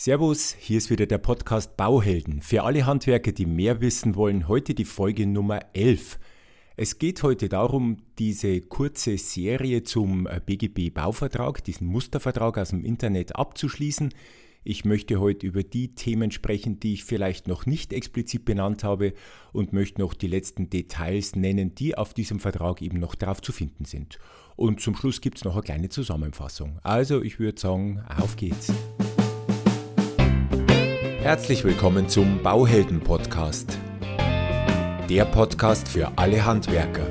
Servus, hier ist wieder der Podcast Bauhelden. Für alle Handwerker, die mehr wissen wollen, heute die Folge Nummer 11. Es geht heute darum, diese kurze Serie zum BGB Bauvertrag, diesen Mustervertrag aus dem Internet abzuschließen. Ich möchte heute über die Themen sprechen, die ich vielleicht noch nicht explizit benannt habe und möchte noch die letzten Details nennen, die auf diesem Vertrag eben noch drauf zu finden sind. Und zum Schluss gibt es noch eine kleine Zusammenfassung. Also ich würde sagen, auf geht's. Herzlich willkommen zum Bauhelden Podcast. Der Podcast für alle Handwerker.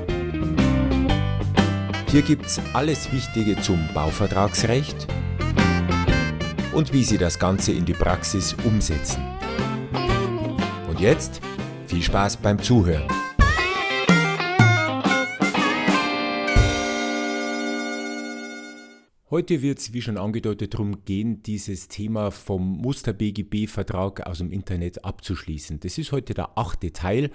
Hier gibt's alles Wichtige zum Bauvertragsrecht und wie Sie das Ganze in die Praxis umsetzen. Und jetzt viel Spaß beim Zuhören. Heute wird es, wie schon angedeutet, darum gehen, dieses Thema vom Muster-BGB-Vertrag aus dem Internet abzuschließen. Das ist heute der achte Teil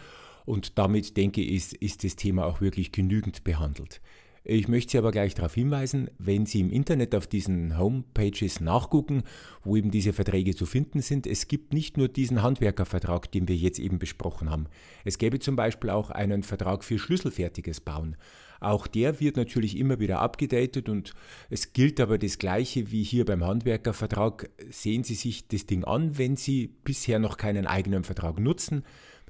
und damit denke ich, ist das Thema auch wirklich genügend behandelt. Ich möchte Sie aber gleich darauf hinweisen, wenn Sie im Internet auf diesen Homepages nachgucken, wo eben diese Verträge zu finden sind, es gibt nicht nur diesen Handwerkervertrag, den wir jetzt eben besprochen haben. Es gäbe zum Beispiel auch einen Vertrag für schlüsselfertiges Bauen. Auch der wird natürlich immer wieder abgedatet und es gilt aber das Gleiche wie hier beim Handwerkervertrag. Sehen Sie sich das Ding an, wenn Sie bisher noch keinen eigenen Vertrag nutzen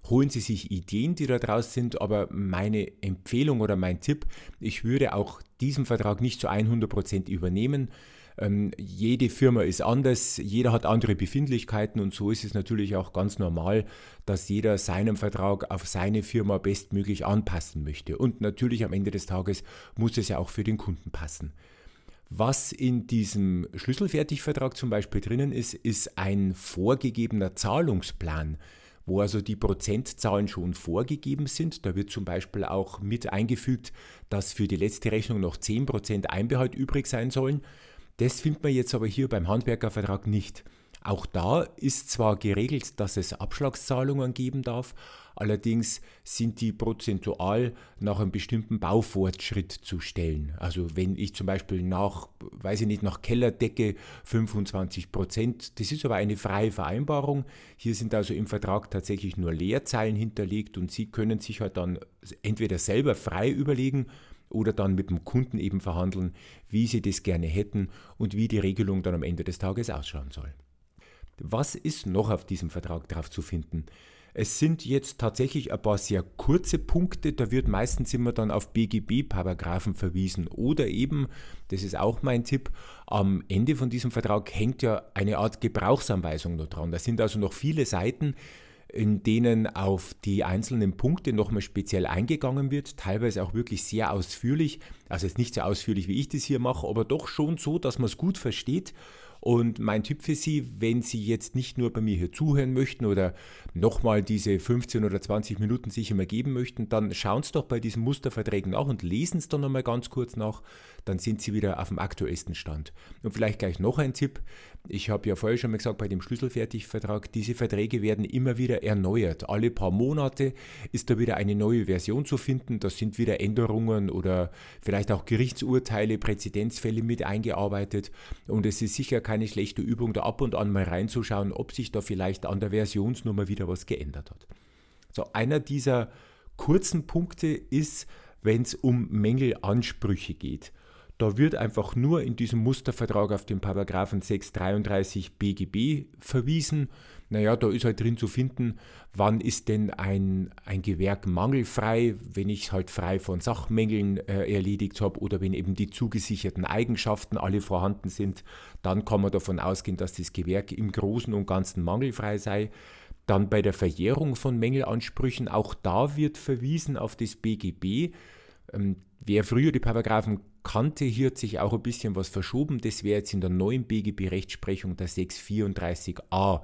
holen Sie sich Ideen, die da draus sind, aber meine Empfehlung oder mein Tipp, ich würde auch diesen Vertrag nicht zu 100% übernehmen. Ähm, jede Firma ist anders, jeder hat andere Befindlichkeiten und so ist es natürlich auch ganz normal, dass jeder seinen Vertrag auf seine Firma bestmöglich anpassen möchte. Und natürlich am Ende des Tages muss es ja auch für den Kunden passen. Was in diesem Schlüsselfertigvertrag zum Beispiel drinnen ist, ist ein vorgegebener Zahlungsplan wo also die Prozentzahlen schon vorgegeben sind. Da wird zum Beispiel auch mit eingefügt, dass für die letzte Rechnung noch 10% Einbehalt übrig sein sollen. Das findet man jetzt aber hier beim Handwerkervertrag nicht. Auch da ist zwar geregelt, dass es Abschlagszahlungen geben darf, allerdings sind die prozentual nach einem bestimmten Baufortschritt zu stellen. Also wenn ich zum Beispiel nach, weiß ich nicht, nach Kellerdecke 25 Prozent, das ist aber eine freie Vereinbarung. Hier sind also im Vertrag tatsächlich nur Leerzeilen hinterlegt und Sie können sich halt dann entweder selber frei überlegen, oder dann mit dem Kunden eben verhandeln, wie sie das gerne hätten und wie die Regelung dann am Ende des Tages ausschauen soll. Was ist noch auf diesem Vertrag drauf zu finden? Es sind jetzt tatsächlich ein paar sehr kurze Punkte, da wird meistens immer dann auf BGB-Paragraphen verwiesen oder eben, das ist auch mein Tipp, am Ende von diesem Vertrag hängt ja eine Art Gebrauchsanweisung noch dran. Da sind also noch viele Seiten, in denen auf die einzelnen Punkte nochmal speziell eingegangen wird, teilweise auch wirklich sehr ausführlich, also jetzt nicht so ausführlich, wie ich das hier mache, aber doch schon so, dass man es gut versteht und mein Tipp für Sie, wenn Sie jetzt nicht nur bei mir hier zuhören möchten oder nochmal diese 15 oder 20 Minuten sich immer geben möchten, dann schauen Sie doch bei diesen Musterverträgen nach und lesen es dann nochmal ganz kurz nach. Dann sind Sie wieder auf dem aktuellsten Stand. Und vielleicht gleich noch ein Tipp. Ich habe ja vorher schon mal gesagt, bei dem Schlüsselfertigvertrag, diese Verträge werden immer wieder erneuert. Alle paar Monate ist da wieder eine neue Version zu finden. Da sind wieder Änderungen oder vielleicht auch Gerichtsurteile, Präzedenzfälle mit eingearbeitet. Und es ist sicher keine schlechte Übung, da ab und an mal reinzuschauen, ob sich da vielleicht an der Versionsnummer wieder was geändert hat. So, einer dieser kurzen Punkte ist, wenn es um Mängelansprüche geht. Da wird einfach nur in diesem Mustervertrag auf den Paragraphen 633 BGB verwiesen. Naja, da ist halt drin zu finden, wann ist denn ein, ein Gewerk mangelfrei, wenn ich es halt frei von Sachmängeln äh, erledigt habe oder wenn eben die zugesicherten Eigenschaften alle vorhanden sind, dann kann man davon ausgehen, dass das Gewerk im Großen und Ganzen mangelfrei sei. Dann bei der Verjährung von Mängelansprüchen, auch da wird verwiesen auf das BGB. Ähm, wer früher die Paragraphen kannte, hier hat sich auch ein bisschen was verschoben. Das wäre jetzt in der neuen BGB-Rechtsprechung der 634a.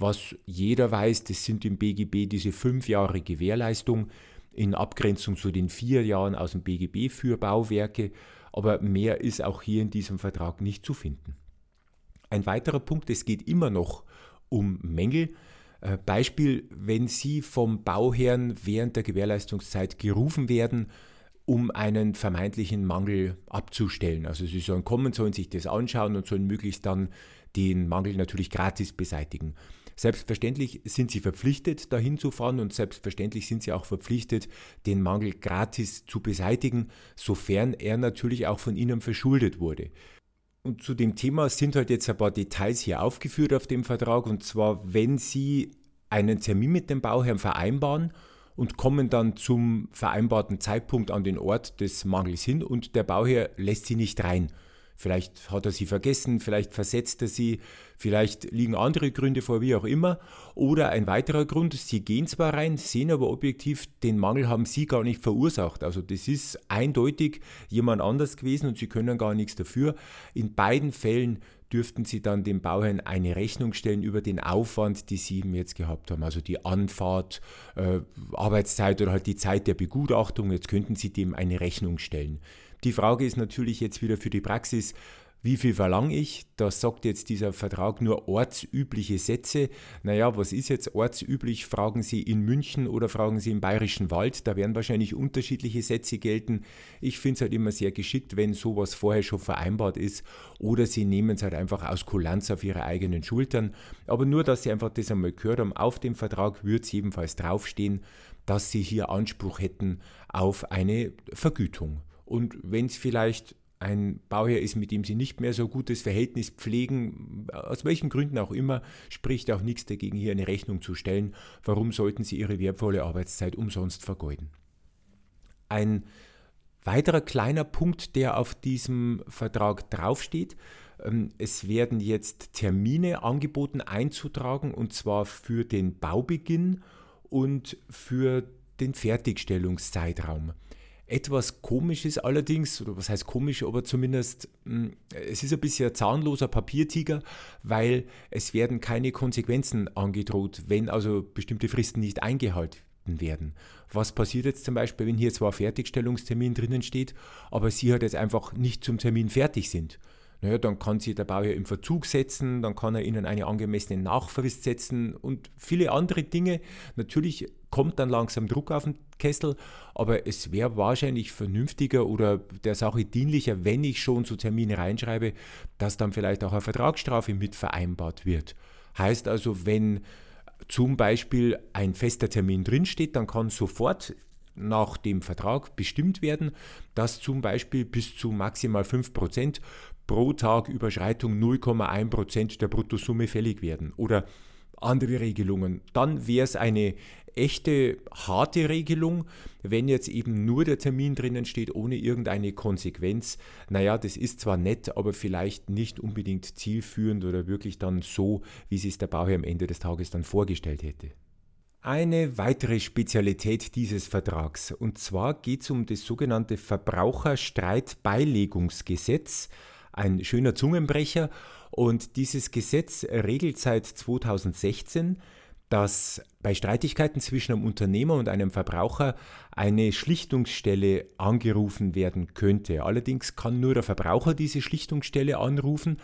Was jeder weiß, das sind im BGB diese fünf Jahre Gewährleistung in Abgrenzung zu den vier Jahren aus dem BGB für Bauwerke. Aber mehr ist auch hier in diesem Vertrag nicht zu finden. Ein weiterer Punkt, es geht immer noch um Mängel. Äh, Beispiel, wenn Sie vom Bauherrn während der Gewährleistungszeit gerufen werden, um einen vermeintlichen Mangel abzustellen. Also sie sollen kommen, sollen sich das anschauen und sollen möglichst dann den Mangel natürlich gratis beseitigen. Selbstverständlich sind sie verpflichtet, dahin zu fahren und selbstverständlich sind sie auch verpflichtet, den Mangel gratis zu beseitigen, sofern er natürlich auch von ihnen verschuldet wurde. Und zu dem Thema sind halt jetzt ein paar Details hier aufgeführt auf dem Vertrag. Und zwar, wenn Sie einen Termin mit dem Bauherrn vereinbaren und kommen dann zum vereinbarten Zeitpunkt an den Ort des Mangels hin und der Bauherr lässt Sie nicht rein Vielleicht hat er sie vergessen, vielleicht versetzt er sie, vielleicht liegen andere Gründe vor, wie auch immer. Oder ein weiterer Grund, sie gehen zwar rein, sehen aber objektiv, den Mangel haben sie gar nicht verursacht. Also das ist eindeutig jemand anders gewesen und sie können gar nichts dafür. In beiden Fällen dürften sie dann dem Bauherrn eine Rechnung stellen über den Aufwand, die sie eben jetzt gehabt haben. Also die Anfahrt, äh, Arbeitszeit oder halt die Zeit der Begutachtung. Jetzt könnten sie dem eine Rechnung stellen. Die Frage ist natürlich jetzt wieder für die Praxis, wie viel verlange ich? Da sagt jetzt dieser Vertrag nur ortsübliche Sätze. Naja, was ist jetzt ortsüblich? Fragen Sie in München oder fragen Sie im Bayerischen Wald? Da werden wahrscheinlich unterschiedliche Sätze gelten. Ich finde es halt immer sehr geschickt, wenn sowas vorher schon vereinbart ist oder Sie nehmen es halt einfach aus Kulanz auf Ihre eigenen Schultern. Aber nur, dass Sie einfach das einmal gehört haben, auf dem Vertrag wird es jedenfalls draufstehen, dass Sie hier Anspruch hätten auf eine Vergütung. Und wenn es vielleicht ein Bauherr ist, mit dem sie nicht mehr so gutes Verhältnis pflegen, aus welchen Gründen auch immer, spricht auch nichts dagegen, hier eine Rechnung zu stellen. Warum sollten sie ihre wertvolle Arbeitszeit umsonst vergeuden? Ein weiterer kleiner Punkt, der auf diesem Vertrag draufsteht, ähm, es werden jetzt Termine angeboten einzutragen, und zwar für den Baubeginn und für den Fertigstellungszeitraum. Etwas komisch ist allerdings, oder was heißt komisch, aber zumindest, hm, es ist ein bisschen zahnloser Papiertiger, weil es werden keine Konsequenzen angedroht, wenn also bestimmte Fristen nicht eingehalten werden. Was passiert jetzt zum Beispiel, wenn hier zwar Fertigstellungstermin drinnen steht, aber Sie halt jetzt einfach nicht zum Termin fertig sind? Naja, dann kann sich der Bauherr im Verzug setzen, dann kann er ihnen eine angemessene Nachfrist setzen und viele andere Dinge. Natürlich kommt dann langsam Druck auf den Kessel, aber es wäre wahrscheinlich vernünftiger oder der Sache dienlicher, wenn ich schon so Termine reinschreibe, dass dann vielleicht auch eine Vertragsstrafe mit vereinbart wird. Heißt also, wenn zum Beispiel ein fester Termin drinsteht, dann kann sofort nach dem Vertrag bestimmt werden, dass zum Beispiel bis zu maximal 5% pro Tag Überschreitung 0,1% der Bruttosumme fällig werden oder andere Regelungen. Dann wäre es eine echte harte Regelung, wenn jetzt eben nur der Termin drinnen steht, ohne irgendeine Konsequenz. Naja, das ist zwar nett, aber vielleicht nicht unbedingt zielführend oder wirklich dann so, wie sich der Bauherr am Ende des Tages dann vorgestellt hätte. Eine weitere Spezialität dieses Vertrags, und zwar geht es um das sogenannte Verbraucherstreitbeilegungsgesetz, ein schöner Zungenbrecher, und dieses Gesetz regelt seit 2016, dass bei Streitigkeiten zwischen einem Unternehmer und einem Verbraucher eine Schlichtungsstelle angerufen werden könnte. Allerdings kann nur der Verbraucher diese Schlichtungsstelle anrufen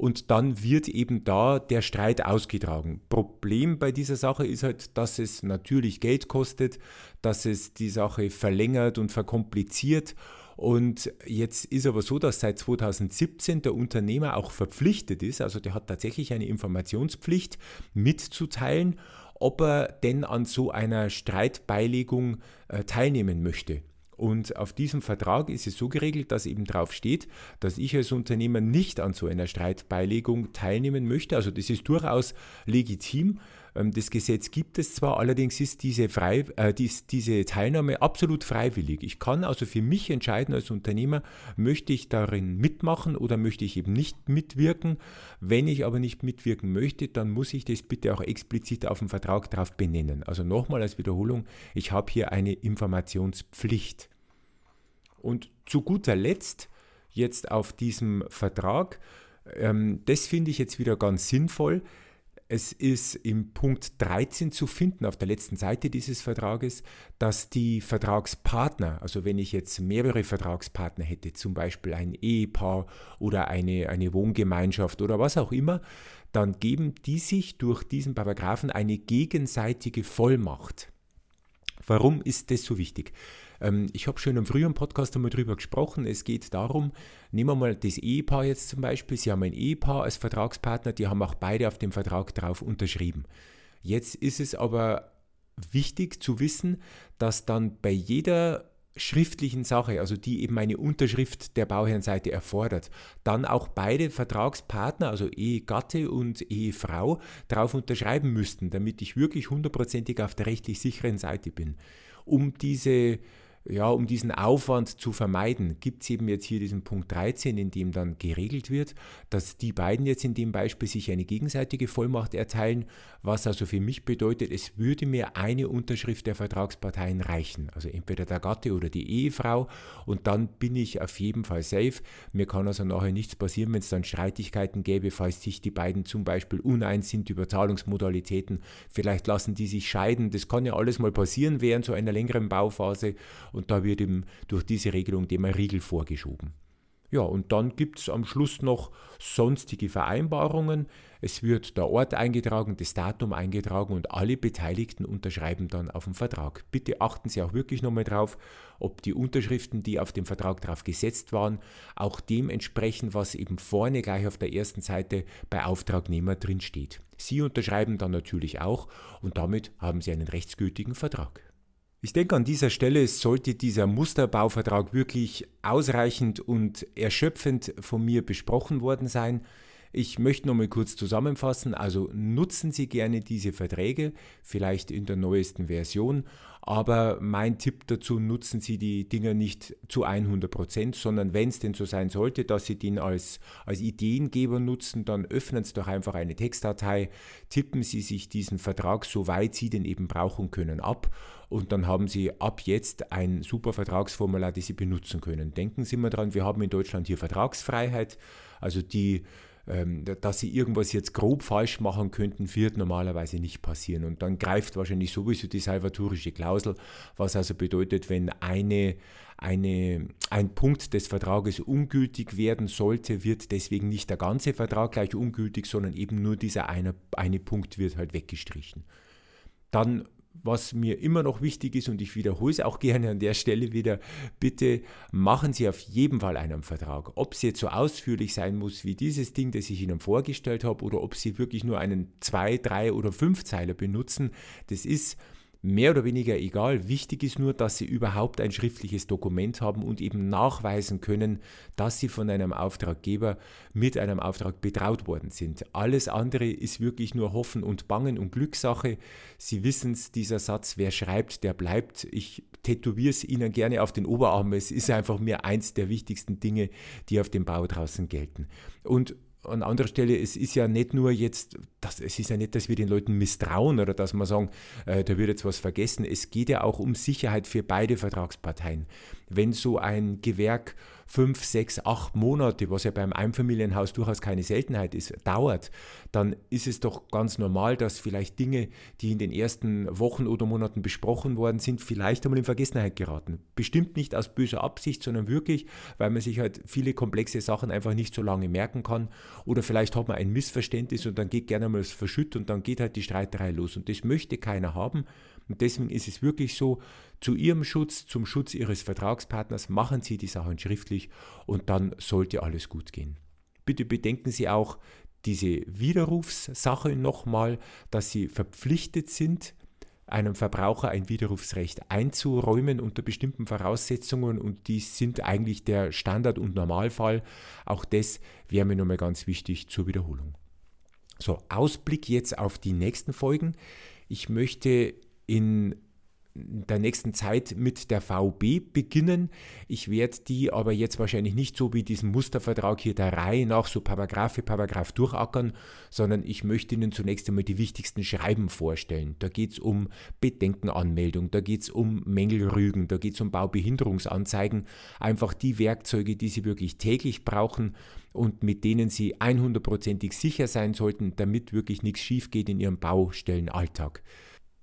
und dann wird eben da der Streit ausgetragen. Problem bei dieser Sache ist halt, dass es natürlich Geld kostet, dass es die Sache verlängert und verkompliziert. Und jetzt ist aber so, dass seit 2017 der Unternehmer auch verpflichtet ist, also der hat tatsächlich eine Informationspflicht mitzuteilen, ob er denn an so einer Streitbeilegung äh, teilnehmen möchte. Und auf diesem Vertrag ist es so geregelt, dass eben drauf steht, dass ich als Unternehmer nicht an so einer Streitbeilegung teilnehmen möchte. Also das ist durchaus legitim. Ähm, das Gesetz gibt es zwar, allerdings ist diese, frei, äh, dies, diese Teilnahme absolut freiwillig. Ich kann also für mich entscheiden als Unternehmer, möchte ich darin mitmachen oder möchte ich eben nicht mitwirken. Wenn ich aber nicht mitwirken möchte, dann muss ich das bitte auch explizit auf dem Vertrag drauf benennen. Also nochmal als Wiederholung, ich habe hier eine Informationspflicht. Und zu guter Letzt jetzt auf diesem Vertrag, ähm, das finde ich jetzt wieder ganz sinnvoll. Es ist im Punkt 13 zu finden, auf der letzten Seite dieses Vertrages, dass die Vertragspartner, also wenn ich jetzt mehrere Vertragspartner hätte, zum Beispiel ein Ehepaar oder eine, eine Wohngemeinschaft oder was auch immer, dann geben die sich durch diesen Paragraphen eine gegenseitige Vollmacht. Warum ist das so wichtig? Ähm, ich habe schon im früheren Podcast einmal drüber gesprochen. Es geht darum, nehmen wir mal das Ehepaar jetzt zum Beispiel. Sie haben ein Ehepaar als Vertragspartner, die haben auch beide auf dem Vertrag drauf unterschrieben. Jetzt ist es aber wichtig zu wissen, dass dann bei jeder schriftlichen Sache, also die eben eine Unterschrift der Bauherrenseite erfordert, dann auch beide Vertragspartner, also Ehegatte und Ehefrau, darauf unterschreiben müssten, damit ich wirklich hundertprozentig auf der rechtlich sicheren Seite bin. Um diese ja, um diesen Aufwand zu vermeiden, gibt es eben jetzt hier diesen Punkt 13, in dem dann geregelt wird, dass die beiden jetzt in dem Beispiel sich eine gegenseitige Vollmacht erteilen, was also für mich bedeutet, es würde mir eine Unterschrift der Vertragsparteien reichen, also entweder der Gatte oder die Ehefrau. Und dann bin ich auf jeden Fall safe. Mir kann also nachher nichts passieren, wenn es dann Streitigkeiten gäbe, falls sich die beiden zum Beispiel uneins sind über Zahlungsmodalitäten, vielleicht lassen die sich scheiden, das kann ja alles mal passieren während so einer längeren Bauphase und da wird ihm durch diese Regelung dem ein Riegel vorgeschoben. Ja, und dann gibt es am Schluss noch sonstige Vereinbarungen. Es wird der Ort eingetragen, das Datum eingetragen und alle Beteiligten unterschreiben dann auf dem Vertrag. Bitte achten Sie auch wirklich nochmal drauf, ob die Unterschriften, die auf dem Vertrag drauf gesetzt waren, auch dem entsprechen, was eben vorne gleich auf der ersten Seite bei Auftragnehmer drin steht. Sie unterschreiben dann natürlich auch und damit haben Sie einen rechtsgültigen Vertrag. Ich denke, an dieser Stelle sollte dieser Musterbauvertrag wirklich ausreichend und erschöpfend von mir besprochen worden sein. Ich möchte noch mal kurz zusammenfassen. Also nutzen Sie gerne diese Verträge, vielleicht in der neuesten Version. Aber mein Tipp dazu, nutzen Sie die Dinger nicht zu 100 Prozent, sondern wenn es denn so sein sollte, dass Sie den als, als Ideengeber nutzen, dann öffnen Sie doch einfach eine Textdatei, tippen Sie sich diesen Vertrag, soweit Sie den eben brauchen können, ab und dann haben Sie ab jetzt ein super Vertragsformular, das Sie benutzen können. Denken Sie mal dran, wir haben in Deutschland hier Vertragsfreiheit, also die dass sie irgendwas jetzt grob falsch machen könnten, wird normalerweise nicht passieren. Und dann greift wahrscheinlich sowieso die salvatorische Klausel, was also bedeutet, wenn eine, eine, ein Punkt des Vertrages ungültig werden sollte, wird deswegen nicht der ganze Vertrag gleich ungültig, sondern eben nur dieser eine, eine Punkt wird halt weggestrichen. Dann was mir immer noch wichtig ist und ich wiederhole es auch gerne an der Stelle wieder, bitte machen Sie auf jeden Fall einen Vertrag. Ob es jetzt so ausführlich sein muss wie dieses Ding, das ich Ihnen vorgestellt habe, oder ob Sie wirklich nur einen zwei, drei oder fünf Zeiler benutzen, das ist mehr oder weniger egal. Wichtig ist nur, dass Sie überhaupt ein schriftliches Dokument haben und eben nachweisen können, dass Sie von einem Auftraggeber mit einem Auftrag betraut worden sind. Alles andere ist wirklich nur Hoffen und Bangen und Glückssache. Sie wissen es, dieser Satz, wer schreibt, der bleibt. Ich tätowiere es Ihnen gerne auf den Oberarm. Es ist einfach mir eins der wichtigsten Dinge, die auf dem Bau draußen gelten. Und an anderer Stelle, es ist ja nicht nur jetzt, das, es ist ja nicht, dass wir den Leuten misstrauen oder dass wir sagen, äh, da wird jetzt was vergessen. Es geht ja auch um Sicherheit für beide Vertragsparteien. Wenn so ein Gewerk fünf, sechs, acht Monate, was ja beim Einfamilienhaus durchaus keine Seltenheit ist, dauert, dann ist es doch ganz normal, dass vielleicht Dinge, die in den ersten Wochen oder Monaten besprochen worden sind, vielleicht einmal in Vergessenheit geraten. Bestimmt nicht aus böser Absicht, sondern wirklich, weil man sich halt viele komplexe Sachen einfach nicht so lange merken kann. Oder vielleicht hat man ein Missverständnis und dann geht gerne mal das Verschütt und dann geht halt die Streiterei los. Und das möchte keiner haben. Und deswegen ist es wirklich so, zu Ihrem Schutz, zum Schutz Ihres Vertragspartners machen Sie die Sachen schriftlich und dann sollte alles gut gehen. Bitte bedenken Sie auch diese Widerrufssache nochmal, dass Sie verpflichtet sind, einem Verbraucher ein Widerrufsrecht einzuräumen unter bestimmten Voraussetzungen und die sind eigentlich der Standard- und Normalfall. Auch das wäre mir nochmal ganz wichtig zur Wiederholung. So, Ausblick jetzt auf die nächsten Folgen. Ich möchte in der nächsten Zeit mit der VB beginnen. Ich werde die aber jetzt wahrscheinlich nicht so wie diesen Mustervertrag hier der Reihe nach so Paragraph für Paragraph durchackern, sondern ich möchte Ihnen zunächst einmal die wichtigsten Schreiben vorstellen. Da geht es um Bedenkenanmeldung, da geht es um Mängelrügen, da geht es um Baubehinderungsanzeigen, einfach die Werkzeuge, die Sie wirklich täglich brauchen und mit denen Sie 100%ig sicher sein sollten, damit wirklich nichts schief geht in Ihrem Baustellenalltag.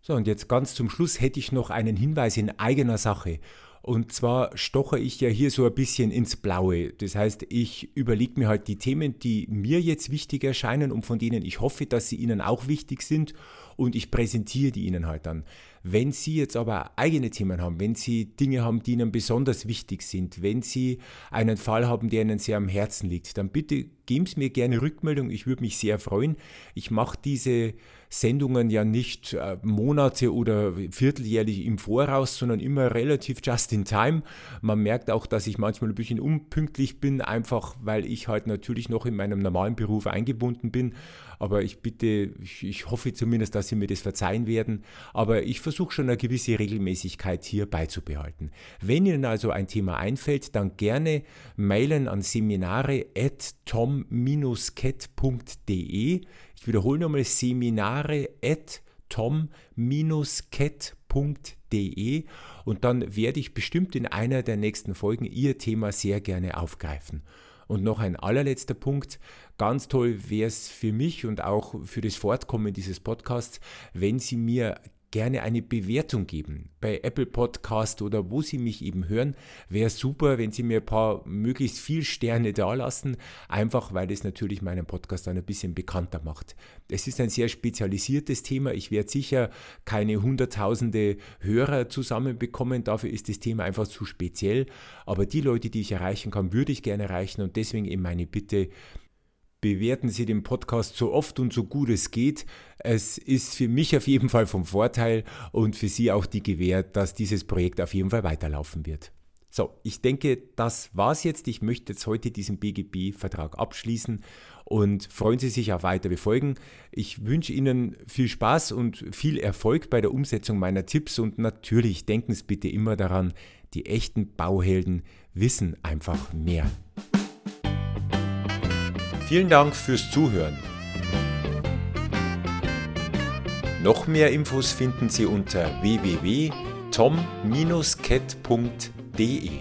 So, und jetzt ganz zum Schluss hätte ich noch einen Hinweis in eigener Sache. Und zwar stoche ich ja hier so ein bisschen ins Blaue. Das heißt, ich überlege mir halt die Themen, die mir jetzt wichtig erscheinen und von denen ich hoffe, dass sie Ihnen auch wichtig sind und ich präsentiere die Ihnen halt dann. Wenn Sie jetzt aber eigene Themen haben, wenn Sie Dinge haben, die Ihnen besonders wichtig sind, wenn Sie einen Fall haben, der Ihnen sehr am Herzen liegt, dann bitte geben Sie mir gerne Rückmeldung. Ich würde mich sehr freuen. Ich mache diese Sendungen ja nicht äh, Monate oder vierteljährlich im Voraus, sondern immer relativ just in time. Man merkt auch, dass ich manchmal ein bisschen unpünktlich bin, einfach weil ich halt natürlich noch in meinem normalen Beruf eingebunden bin. Aber ich bitte, ich, ich hoffe zumindest, dass Sie mir das verzeihen werden. Aber ich versuche schon eine gewisse Regelmäßigkeit hier beizubehalten. Wenn Ihnen also ein Thema einfällt, dann gerne mailen an seminare at tom-cat.de. Ich wiederhole nochmal seminare at tom-cat.de und dann werde ich bestimmt in einer der nächsten Folgen Ihr Thema sehr gerne aufgreifen. Und noch ein allerletzter Punkt. Ganz toll wäre es für mich und auch für das Fortkommen dieses Podcasts, wenn Sie mir gerne eine Bewertung geben. Bei Apple Podcast oder wo Sie mich eben hören, wäre super, wenn Sie mir ein paar möglichst viel Sterne dalassen, einfach weil es natürlich meinen Podcast dann ein bisschen bekannter macht. Es ist ein sehr spezialisiertes Thema. Ich werde sicher keine hunderttausende Hörer zusammenbekommen. Dafür ist das Thema einfach zu speziell. Aber die Leute, die ich erreichen kann, würde ich gerne erreichen und deswegen eben meine Bitte, bewerten Sie den Podcast so oft und so gut es geht. Es ist für mich auf jeden Fall vom Vorteil und für Sie auch die Gewähr, dass dieses Projekt auf jeden Fall weiterlaufen wird. So, ich denke, das war's jetzt. Ich möchte jetzt heute diesen BGB-Vertrag abschließen und freuen Sie sich auf weitere Folgen. Ich wünsche Ihnen viel Spaß und viel Erfolg bei der Umsetzung meiner Tipps und natürlich denken Sie bitte immer daran, die echten Bauhelden wissen einfach mehr. Vielen Dank fürs Zuhören. Noch mehr Infos finden Sie unter www.tom-cat.de.